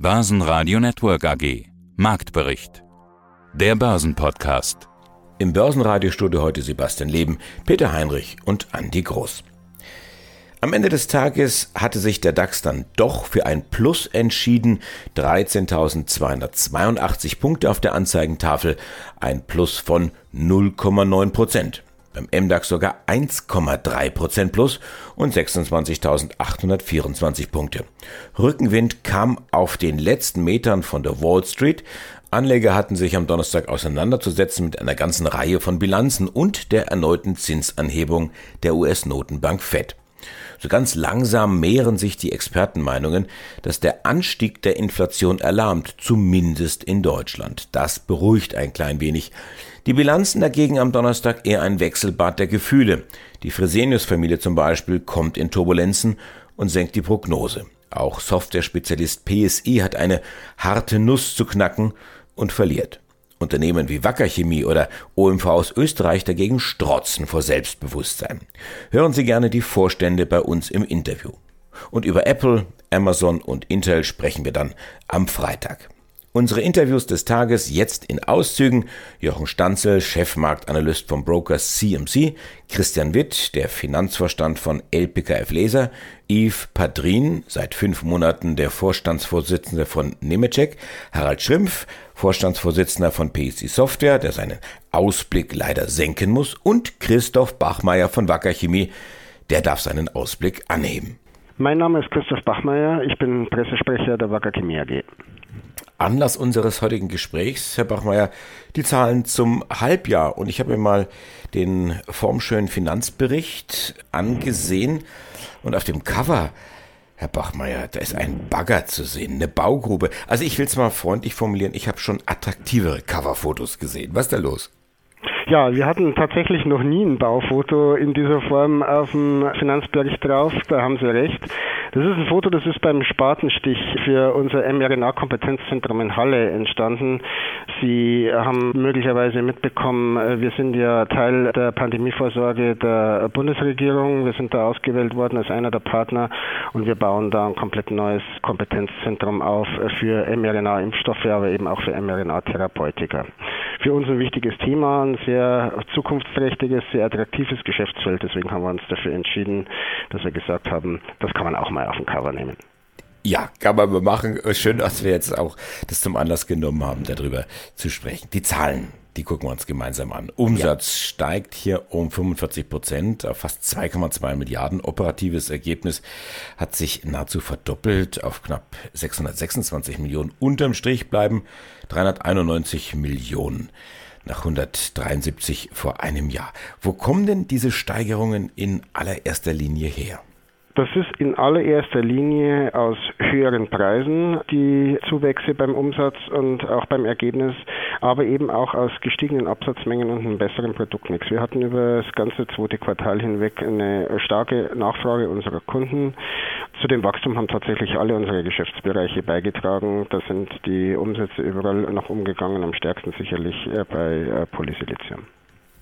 Börsenradio Network AG. Marktbericht. Der Börsenpodcast. Im Börsenradiostudio heute Sebastian Leben, Peter Heinrich und Andi Groß. Am Ende des Tages hatte sich der DAX dann doch für ein Plus entschieden. 13.282 Punkte auf der Anzeigentafel, ein Plus von 0,9 Prozent beim MDAX sogar 1,3% plus und 26.824 Punkte. Rückenwind kam auf den letzten Metern von der Wall Street. Anleger hatten sich am Donnerstag auseinanderzusetzen mit einer ganzen Reihe von Bilanzen und der erneuten Zinsanhebung der US-Notenbank Fed. So ganz langsam mehren sich die Expertenmeinungen, dass der Anstieg der Inflation erlahmt, zumindest in Deutschland. Das beruhigt ein klein wenig. Die Bilanzen dagegen am Donnerstag eher ein Wechselbad der Gefühle. Die Fresenius-Familie zum Beispiel kommt in Turbulenzen und senkt die Prognose. Auch Software-Spezialist PSI hat eine harte Nuss zu knacken und verliert. Unternehmen wie Wacker Chemie oder OMV aus Österreich dagegen strotzen vor Selbstbewusstsein. Hören Sie gerne die Vorstände bei uns im Interview. Und über Apple, Amazon und Intel sprechen wir dann am Freitag. Unsere Interviews des Tages jetzt in Auszügen. Jochen Stanzel, Chefmarktanalyst vom Broker CMC, Christian Witt, der Finanzvorstand von LPKF Laser, Yves Padrin, seit fünf Monaten der Vorstandsvorsitzende von Nemetschek, Harald Schrimpf, Vorstandsvorsitzender von PSC Software, der seinen Ausblick leider senken muss, und Christoph Bachmeier von Wacker Chemie, der darf seinen Ausblick anheben. Mein Name ist Christoph Bachmeier, ich bin Pressesprecher der Wacker Chemie AG. Anlass unseres heutigen Gesprächs, Herr Bachmeier, die Zahlen zum Halbjahr. Und ich habe mir mal den formschönen Finanzbericht angesehen. Und auf dem Cover, Herr Bachmeier, da ist ein Bagger zu sehen, eine Baugrube. Also ich will es mal freundlich formulieren, ich habe schon attraktivere Coverfotos gesehen. Was ist da los? Ja, wir hatten tatsächlich noch nie ein Baufoto in dieser Form auf dem Finanzbericht drauf. Da haben Sie recht. Das ist ein Foto, das ist beim Spatenstich für unser mRNA-Kompetenzzentrum in Halle entstanden. Sie haben möglicherweise mitbekommen, wir sind ja Teil der Pandemievorsorge der Bundesregierung. Wir sind da ausgewählt worden als einer der Partner und wir bauen da ein komplett neues Kompetenzzentrum auf für mRNA-Impfstoffe, aber eben auch für mRNA-Therapeutika. Für uns ein wichtiges Thema, ein sehr zukunftsträchtiges, sehr attraktives Geschäftsfeld. Deswegen haben wir uns dafür entschieden, dass wir gesagt haben, das kann man auch mal auf dem Cover nehmen. Ja, kann man mal machen. Schön, dass wir jetzt auch das zum Anlass genommen haben, darüber zu sprechen. Die Zahlen, die gucken wir uns gemeinsam an. Umsatz ja. steigt hier um 45 Prozent auf fast 2,2 Milliarden. Operatives Ergebnis hat sich nahezu verdoppelt auf knapp 626 Millionen. Unterm Strich bleiben 391 Millionen nach 173 vor einem Jahr. Wo kommen denn diese Steigerungen in allererster Linie her? Das ist in allererster Linie aus höheren Preisen die Zuwächse beim Umsatz und auch beim Ergebnis, aber eben auch aus gestiegenen Absatzmengen und einem besseren Produktmix. Wir hatten über das ganze zweite Quartal hinweg eine starke Nachfrage unserer Kunden. Zu dem Wachstum haben tatsächlich alle unsere Geschäftsbereiche beigetragen. Da sind die Umsätze überall noch umgegangen, am stärksten sicherlich äh, bei äh, Polysilizium.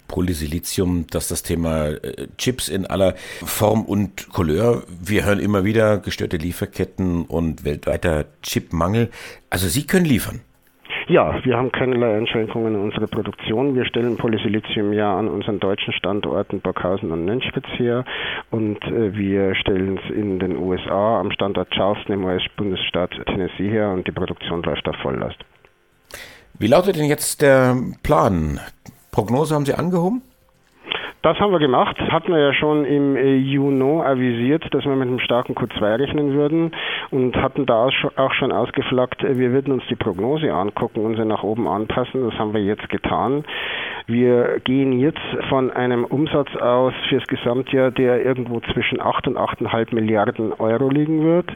Polysilizium, dass das Thema äh, Chips in aller Form und Couleur. Wir hören immer wieder gestörte Lieferketten und weltweiter Chipmangel. Also Sie können liefern. Ja, wir haben keinerlei Einschränkungen in unserer Produktion. Wir stellen Polysilizium ja an unseren deutschen Standorten Burghausen und Nönspitz her und äh, wir stellen es in den USA am Standort Charleston im US-Bundesstaat Tennessee her und die Produktion läuft auf Volllast. Wie lautet denn jetzt der Plan? Prognose haben Sie angehoben? Das haben wir gemacht. Hatten wir ja schon im äh, Juni avisiert, dass wir mit einem starken Q2 rechnen würden und hatten da auch schon ausgeflaggt, äh, wir würden uns die Prognose angucken und sie nach oben anpassen. Das haben wir jetzt getan. Wir gehen jetzt von einem Umsatz aus fürs Gesamtjahr, der irgendwo zwischen 8 und 8,5 Milliarden Euro liegen wird.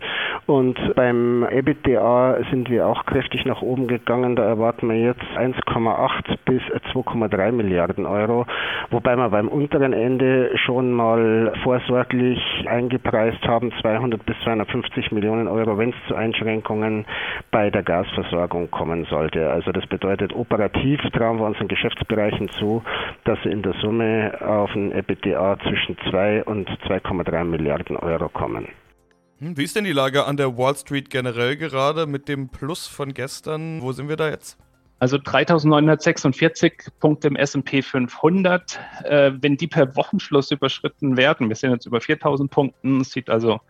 Und beim EBITDA sind wir auch kräftig nach oben gegangen. Da erwarten wir jetzt 1,8 bis 2,3 Milliarden Euro, wobei wir beim unteren Ende schon mal vorsorglich eingepreist haben 200 bis 250 Millionen Euro, wenn es zu Einschränkungen bei der Gasversorgung kommen sollte. Also das bedeutet operativ trauen wir unseren Geschäftsbereichen zu, dass sie in der Summe auf ein EBITDA zwischen 2 und 2,3 Milliarden Euro kommen. Hm, wie ist denn die Lage an der Wall Street generell gerade mit dem Plus von gestern? Wo sind wir da jetzt? Also 3946 Punkte im S&P 500. Äh, wenn die per Wochenschluss überschritten werden, wir sind jetzt über 4000 Punkten, sieht also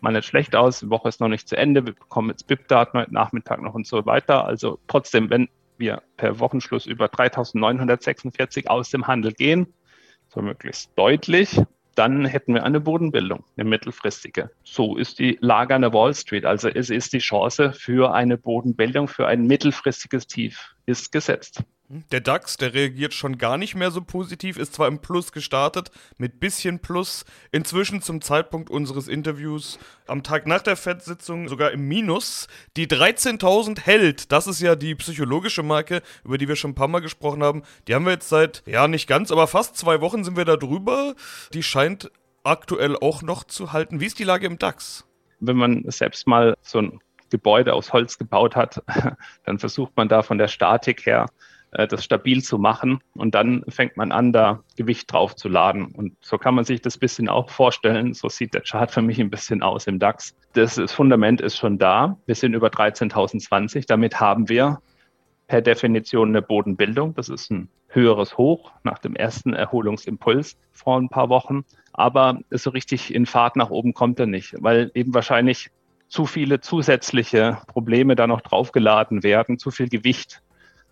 mal nicht schlecht aus. Die Woche ist noch nicht zu Ende. Wir bekommen jetzt BIP-Daten heute Nachmittag noch und so weiter. Also trotzdem, wenn wir per Wochenschluss über 3946 aus dem Handel gehen, so möglichst deutlich, dann hätten wir eine Bodenbildung, eine mittelfristige. So ist die Lage an der Wall Street. Also es ist die Chance für eine Bodenbildung, für ein mittelfristiges Tief ist gesetzt. Der DAX, der reagiert schon gar nicht mehr so positiv, ist zwar im Plus gestartet, mit bisschen Plus, inzwischen zum Zeitpunkt unseres Interviews am Tag nach der FED-Sitzung sogar im Minus. Die 13.000 hält, das ist ja die psychologische Marke, über die wir schon ein paar Mal gesprochen haben. Die haben wir jetzt seit, ja nicht ganz, aber fast zwei Wochen sind wir da drüber. Die scheint aktuell auch noch zu halten. Wie ist die Lage im DAX? Wenn man selbst mal so ein Gebäude aus Holz gebaut hat, dann versucht man da von der Statik her das stabil zu machen. Und dann fängt man an, da Gewicht drauf zu laden. Und so kann man sich das bisschen auch vorstellen. So sieht der Chart für mich ein bisschen aus im DAX. Das, das Fundament ist schon da. Wir sind über 13.020. Damit haben wir per Definition eine Bodenbildung. Das ist ein höheres Hoch nach dem ersten Erholungsimpuls vor ein paar Wochen. Aber so richtig in Fahrt nach oben kommt er nicht, weil eben wahrscheinlich zu viele zusätzliche Probleme da noch draufgeladen werden, zu viel Gewicht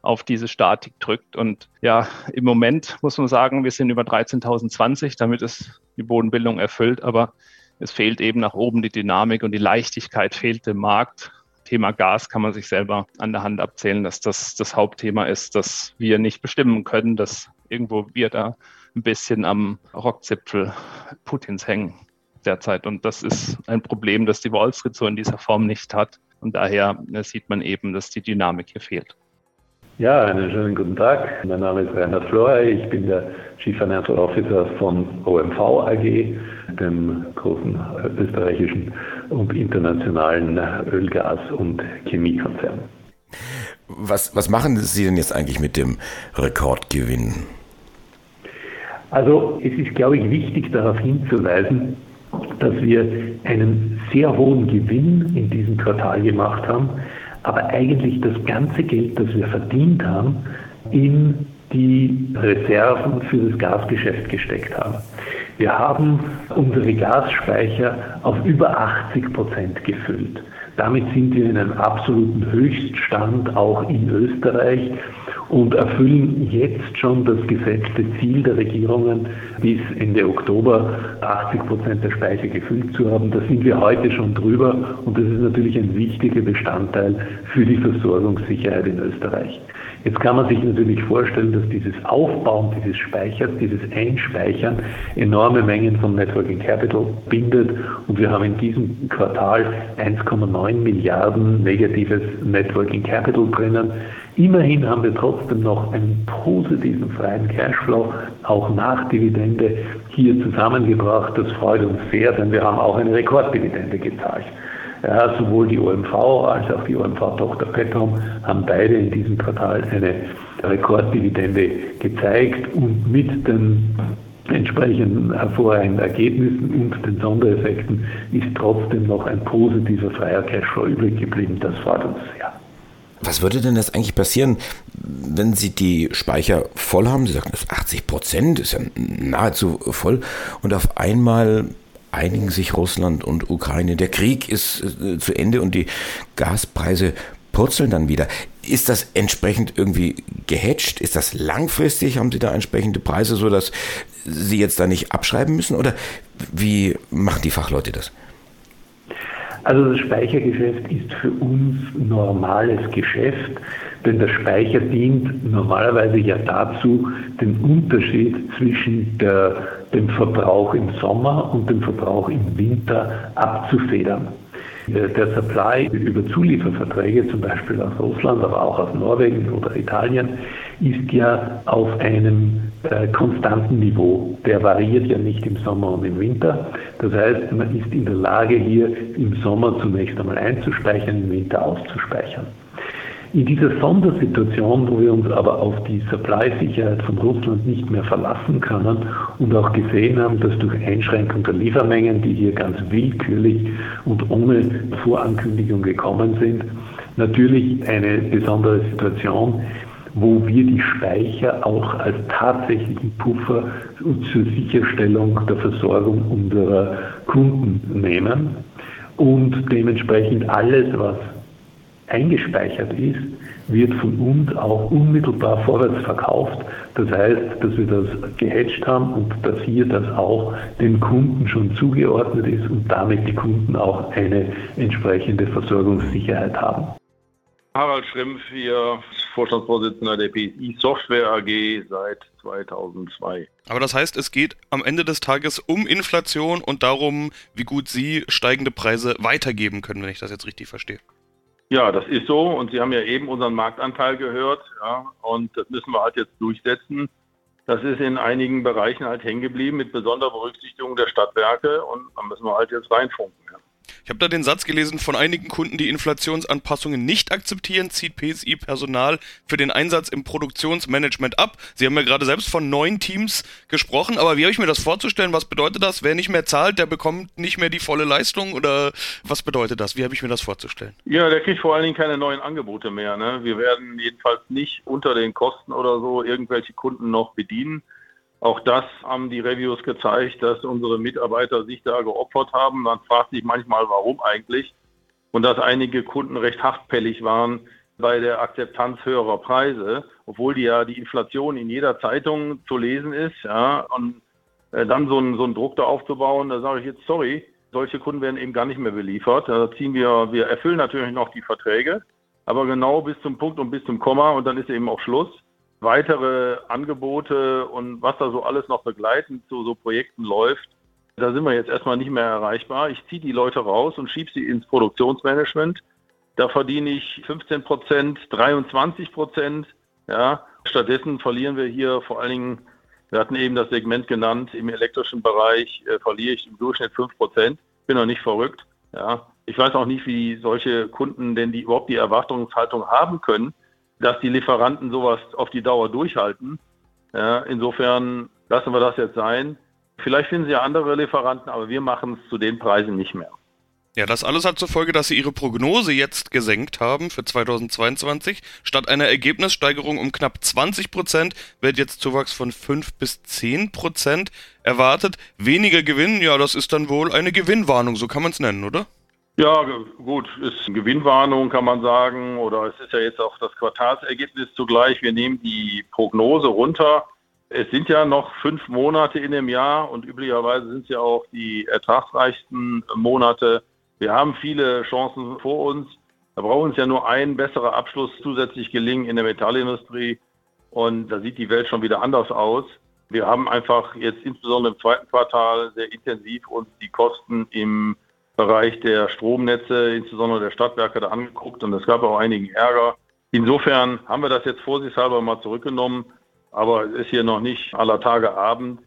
auf diese Statik drückt. Und ja, im Moment muss man sagen, wir sind über 13.020, damit ist die Bodenbildung erfüllt, aber es fehlt eben nach oben die Dynamik und die Leichtigkeit fehlt im Markt. Thema Gas kann man sich selber an der Hand abzählen, dass das das Hauptthema ist, dass wir nicht bestimmen können, dass irgendwo wir da ein bisschen am Rockzipfel Putins hängen derzeit. Und das ist ein Problem, das die Wall Street so in dieser Form nicht hat. Und daher sieht man eben, dass die Dynamik hier fehlt. Ja, einen schönen guten Tag. Mein Name ist Reinhard Florey. Ich bin der Chief Financial Officer von OMV AG, dem großen österreichischen und internationalen Öl-, Gas- und Chemiekonzern. Was, was machen Sie denn jetzt eigentlich mit dem Rekordgewinn? Also es ist, glaube ich, wichtig darauf hinzuweisen, dass wir einen sehr hohen Gewinn in diesem Quartal gemacht haben aber eigentlich das ganze Geld, das wir verdient haben, in die Reserven für das Gasgeschäft gesteckt haben. Wir haben unsere Gasspeicher auf über 80 Prozent gefüllt. Damit sind wir in einem absoluten Höchststand auch in Österreich und erfüllen jetzt schon das gesetzte Ziel der Regierungen, bis Ende Oktober 80 Prozent der Speicher gefüllt zu haben. Da sind wir heute schon drüber und das ist natürlich ein wichtiger Bestandteil für die Versorgungssicherheit in Österreich. Jetzt kann man sich natürlich vorstellen, dass dieses Aufbauen dieses Speichers, dieses Einspeichern enorme Mengen von Networking Capital bindet und wir haben in diesem Quartal 1,9 Milliarden negatives Networking Capital drinnen. Immerhin haben wir trotzdem noch einen positiven freien Cashflow, auch nach Dividende, hier zusammengebracht. Das freut uns sehr, denn wir haben auch eine Rekorddividende gezahlt. Ja, sowohl die OMV als auch die OMV-Tochter Petrom haben beide in diesem Quartal eine Rekorddividende gezeigt und mit den entsprechenden hervorragenden Ergebnissen und den Sondereffekten ist trotzdem noch ein positiver freier Cashflow übrig geblieben. Das freut uns sehr. Was würde denn jetzt eigentlich passieren, wenn Sie die Speicher voll haben? Sie sagen, das ist 80 Prozent, ist ja nahezu voll. Und auf einmal einigen sich Russland und Ukraine. Der Krieg ist äh, zu Ende und die Gaspreise purzeln dann wieder. Ist das entsprechend irgendwie gehatcht? Ist das langfristig? Haben Sie da entsprechende Preise, sodass Sie jetzt da nicht abschreiben müssen? Oder wie machen die Fachleute das? Also das Speichergeschäft ist für uns normales Geschäft, denn der Speicher dient normalerweise ja dazu, den Unterschied zwischen der, dem Verbrauch im Sommer und dem Verbrauch im Winter abzufedern. Äh, der Supply über Zulieferverträge, zum Beispiel aus Russland, aber auch aus Norwegen oder Italien, ist ja auf einem äh, konstanten Niveau. Der variiert ja nicht im Sommer und im Winter. Das heißt, man ist in der Lage, hier im Sommer zunächst einmal einzuspeichern, im Winter auszuspeichern. In dieser Sondersituation, wo wir uns aber auf die Supply-Sicherheit von Russland nicht mehr verlassen können und auch gesehen haben, dass durch Einschränkung der Liefermengen, die hier ganz willkürlich und ohne Vorankündigung gekommen sind, natürlich eine besondere Situation, wo wir die Speicher auch als tatsächlichen Puffer zur Sicherstellung der Versorgung unserer Kunden nehmen und dementsprechend alles, was eingespeichert ist, wird von uns auch unmittelbar vorwärts verkauft. Das heißt, dass wir das gehatcht haben und dass hier das auch den Kunden schon zugeordnet ist und damit die Kunden auch eine entsprechende Versorgungssicherheit haben. Harald Schrimpf hier, Vorstandsvorsitzender der PSI Software AG seit 2002. Aber das heißt, es geht am Ende des Tages um Inflation und darum, wie gut Sie steigende Preise weitergeben können, wenn ich das jetzt richtig verstehe. Ja, das ist so. Und Sie haben ja eben unseren Marktanteil gehört. Ja, und das müssen wir halt jetzt durchsetzen. Das ist in einigen Bereichen halt hängen geblieben mit besonderer Berücksichtigung der Stadtwerke. Und da müssen wir halt jetzt reinfunken. Ja. Ich habe da den Satz gelesen von einigen Kunden, die Inflationsanpassungen nicht akzeptieren, zieht PSI Personal für den Einsatz im Produktionsmanagement ab. Sie haben ja gerade selbst von neun Teams gesprochen, aber wie habe ich mir das vorzustellen? Was bedeutet das? Wer nicht mehr zahlt, der bekommt nicht mehr die volle Leistung oder was bedeutet das? Wie habe ich mir das vorzustellen? Ja, der kriegt vor allen Dingen keine neuen Angebote mehr. Ne? Wir werden jedenfalls nicht unter den Kosten oder so irgendwelche Kunden noch bedienen. Auch das haben die Reviews gezeigt, dass unsere Mitarbeiter sich da geopfert haben. Man fragt sich manchmal, warum eigentlich. Und dass einige Kunden recht hartpellig waren bei der Akzeptanz höherer Preise, obwohl die ja die Inflation in jeder Zeitung zu lesen ist. Ja, und äh, dann so einen, so einen Druck da aufzubauen, da sage ich jetzt, sorry, solche Kunden werden eben gar nicht mehr beliefert. Da ziehen wir, wir erfüllen natürlich noch die Verträge, aber genau bis zum Punkt und bis zum Komma und dann ist eben auch Schluss weitere Angebote und was da so alles noch begleitend zu so Projekten läuft, da sind wir jetzt erstmal nicht mehr erreichbar. Ich ziehe die Leute raus und schiebe sie ins Produktionsmanagement. Da verdiene ich 15 Prozent, 23 Prozent. Ja. Stattdessen verlieren wir hier vor allen Dingen, wir hatten eben das Segment genannt, im elektrischen Bereich äh, verliere ich im Durchschnitt 5 Prozent. Bin noch nicht verrückt. Ja. Ich weiß auch nicht, wie solche Kunden denn die überhaupt die Erwartungshaltung haben können, dass die Lieferanten sowas auf die Dauer durchhalten. Ja, insofern lassen wir das jetzt sein. Vielleicht finden Sie ja andere Lieferanten, aber wir machen es zu den Preisen nicht mehr. Ja, das alles hat zur Folge, dass Sie Ihre Prognose jetzt gesenkt haben für 2022. Statt einer Ergebnissteigerung um knapp 20 Prozent wird jetzt Zuwachs von 5 bis 10 Prozent erwartet. Weniger Gewinn, ja, das ist dann wohl eine Gewinnwarnung, so kann man es nennen, oder? Ja, gut, ist eine Gewinnwarnung, kann man sagen, oder es ist ja jetzt auch das Quartalsergebnis zugleich. Wir nehmen die Prognose runter. Es sind ja noch fünf Monate in dem Jahr und üblicherweise sind es ja auch die ertragsreichsten Monate. Wir haben viele Chancen vor uns. Da braucht uns ja nur ein besserer Abschluss zusätzlich gelingen in der Metallindustrie und da sieht die Welt schon wieder anders aus. Wir haben einfach jetzt insbesondere im zweiten Quartal sehr intensiv uns die Kosten im Bereich der Stromnetze, insbesondere der Stadtwerke, da angeguckt und es gab auch einigen Ärger. Insofern haben wir das jetzt vorsichtshalber mal zurückgenommen, aber es ist hier noch nicht aller Tage Abend.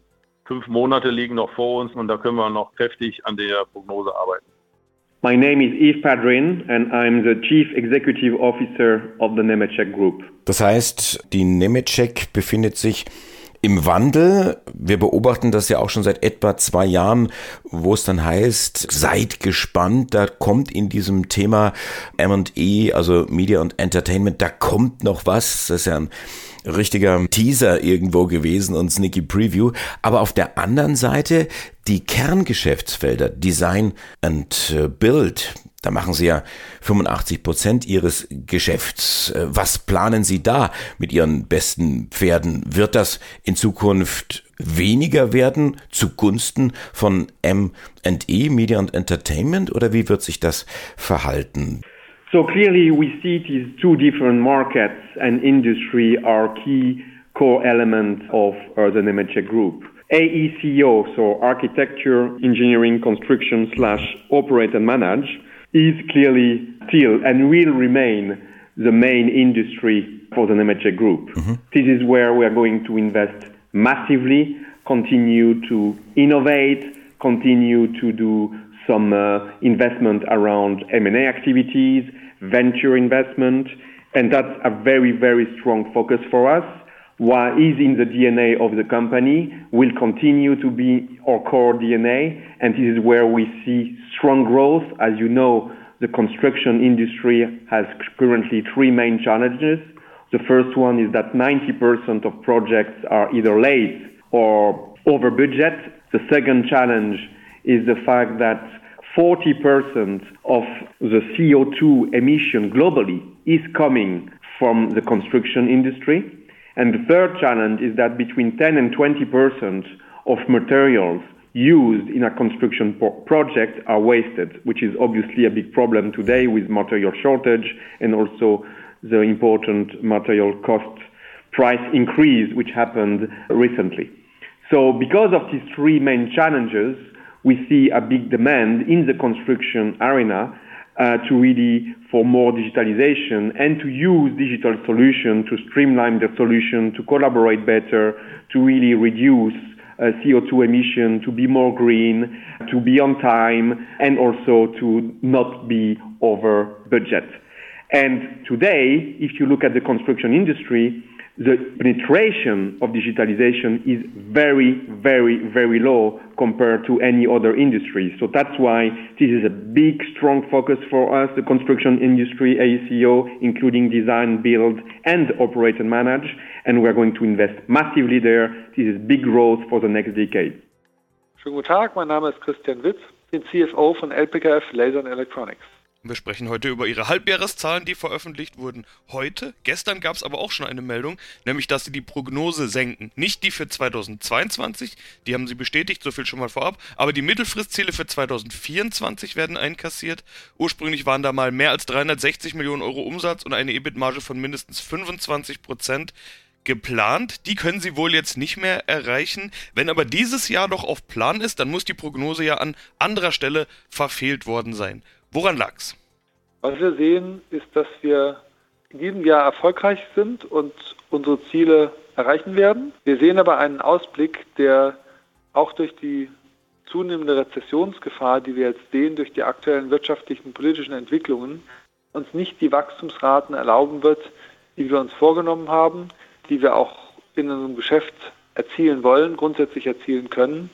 Fünf Monate liegen noch vor uns und da können wir noch kräftig an der Prognose arbeiten. My name is Yves Padrin and I'm the Chief Executive Officer of the Nemetschek Group. Das heißt, die Nemetschek befindet sich im Wandel. Wir beobachten das ja auch schon seit etwa zwei Jahren, wo es dann heißt, seid gespannt, da kommt in diesem Thema M&E, also Media und Entertainment, da kommt noch was. Das ist ja ein richtiger Teaser irgendwo gewesen und Sneaky Preview. Aber auf der anderen Seite die Kerngeschäftsfelder Design and Build, da machen Sie ja 85 Prozent Ihres Geschäfts. Äh, was planen Sie da mit Ihren besten Pferden? Wird das in Zukunft weniger werden zugunsten von M&E, Media and Entertainment, oder wie wird sich das verhalten? So clearly we see these two different markets and industry are key core elements of the Nemetschek Group. AECO, so Architecture, Engineering, Construction slash Operate and Manage, is clearly still and will remain the main industry for the Nemetschek Group. Mm-hmm. This is where we are going to invest massively, continue to innovate, continue to do some uh, investment around M&A activities, venture investment, And that's a very, very strong focus for us. What is in the DNA of the company will continue to be our core DNA, and this is where we see strong growth. As you know, the construction industry has currently three main challenges. The first one is that 90% of projects are either late or over budget. The second challenge is the fact that 40% of the CO2 emission globally is coming from the construction industry. And the third challenge is that between 10 and 20% of materials used in a construction project are wasted, which is obviously a big problem today with material shortage and also the important material cost price increase which happened recently. So because of these three main challenges, we see a big demand in the construction arena uh, to really for more digitalization and to use digital solution to streamline the solution, to collaborate better, to really reduce uh, CO2 emission, to be more green, to be on time, and also to not be over budget. And today, if you look at the construction industry, the penetration of digitalization is very, very, very low compared to any other industry. So that's why this is a big, strong focus for us, the construction industry, AECO, including design, build, and operate and manage. And we're going to invest massively there. This is big growth for the next decade. Schönen guten Tag, mein Name ist Christian Witz, bin CFO von LPKF Laser Electronics. Wir sprechen heute über ihre Halbjahreszahlen, die veröffentlicht wurden heute. Gestern gab es aber auch schon eine Meldung, nämlich dass sie die Prognose senken. Nicht die für 2022, die haben sie bestätigt, so viel schon mal vorab, aber die Mittelfristziele für 2024 werden einkassiert. Ursprünglich waren da mal mehr als 360 Millionen Euro Umsatz und eine EBIT-Marge von mindestens 25 Prozent geplant. Die können sie wohl jetzt nicht mehr erreichen. Wenn aber dieses Jahr doch auf Plan ist, dann muss die Prognose ja an anderer Stelle verfehlt worden sein. Woran lag's? Was wir sehen, ist, dass wir in diesem Jahr erfolgreich sind und unsere Ziele erreichen werden. Wir sehen aber einen Ausblick, der auch durch die zunehmende Rezessionsgefahr, die wir jetzt sehen, durch die aktuellen wirtschaftlichen und politischen Entwicklungen, uns nicht die Wachstumsraten erlauben wird, die wir uns vorgenommen haben, die wir auch in unserem Geschäft erzielen wollen, grundsätzlich erzielen können.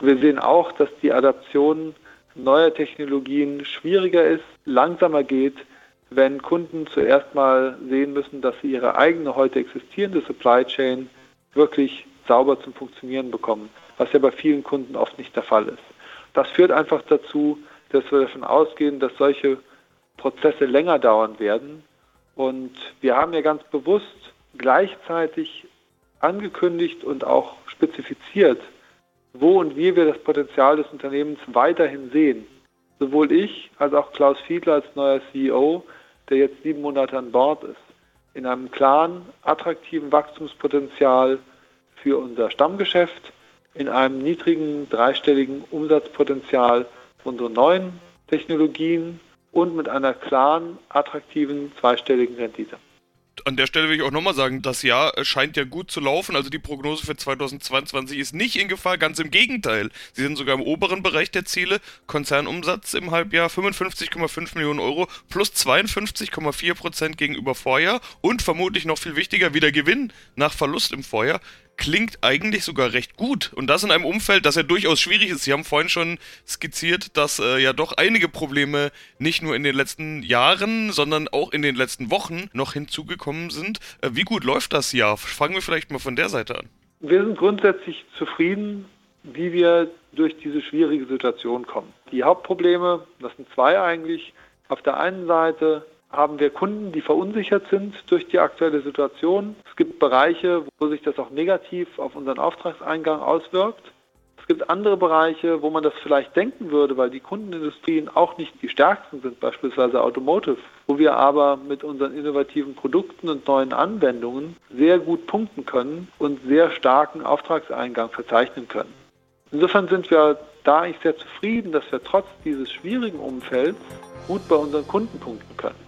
Wir sehen auch, dass die Adaption neuer Technologien schwieriger ist, langsamer geht, wenn Kunden zuerst mal sehen müssen, dass sie ihre eigene heute existierende Supply Chain wirklich sauber zum Funktionieren bekommen, was ja bei vielen Kunden oft nicht der Fall ist. Das führt einfach dazu, dass wir davon ausgehen, dass solche Prozesse länger dauern werden. Und wir haben ja ganz bewusst gleichzeitig angekündigt und auch spezifiziert, wo und wie wir das Potenzial des Unternehmens weiterhin sehen. Sowohl ich als auch Klaus Fiedler als neuer CEO, der jetzt sieben Monate an Bord ist, in einem klaren, attraktiven Wachstumspotenzial für unser Stammgeschäft, in einem niedrigen, dreistelligen Umsatzpotenzial für unsere neuen Technologien und mit einer klaren, attraktiven, zweistelligen Rendite an der Stelle will ich auch nochmal sagen, das Jahr scheint ja gut zu laufen. Also die Prognose für 2022 ist nicht in Gefahr, ganz im Gegenteil. Sie sind sogar im oberen Bereich der Ziele. Konzernumsatz im Halbjahr 55,5 Millionen Euro plus 52,4 Prozent gegenüber Vorjahr und vermutlich noch viel wichtiger, wieder Gewinn nach Verlust im Vorjahr klingt eigentlich sogar recht gut. Und das in einem Umfeld, das ja durchaus schwierig ist. Sie haben vorhin schon skizziert, dass äh, ja doch einige Probleme nicht nur in den letzten Jahren, sondern auch in den letzten Wochen noch hinzugekommen sind. Äh, wie gut läuft das Jahr? Fangen wir vielleicht mal von der Seite an. Wir sind grundsätzlich zufrieden, wie wir durch diese schwierige Situation kommen. Die Hauptprobleme, das sind zwei eigentlich. Auf der einen Seite haben wir Kunden, die verunsichert sind durch die aktuelle Situation. Es gibt Bereiche, wo sich das auch negativ auf unseren Auftragseingang auswirkt. Es gibt andere Bereiche, wo man das vielleicht denken würde, weil die Kundenindustrien auch nicht die stärksten sind, beispielsweise Automotive, wo wir aber mit unseren innovativen Produkten und neuen Anwendungen sehr gut punkten können und sehr starken Auftragseingang verzeichnen können. Insofern sind wir da eigentlich sehr zufrieden, dass wir trotz dieses schwierigen Umfelds gut bei unseren Kunden punkten können.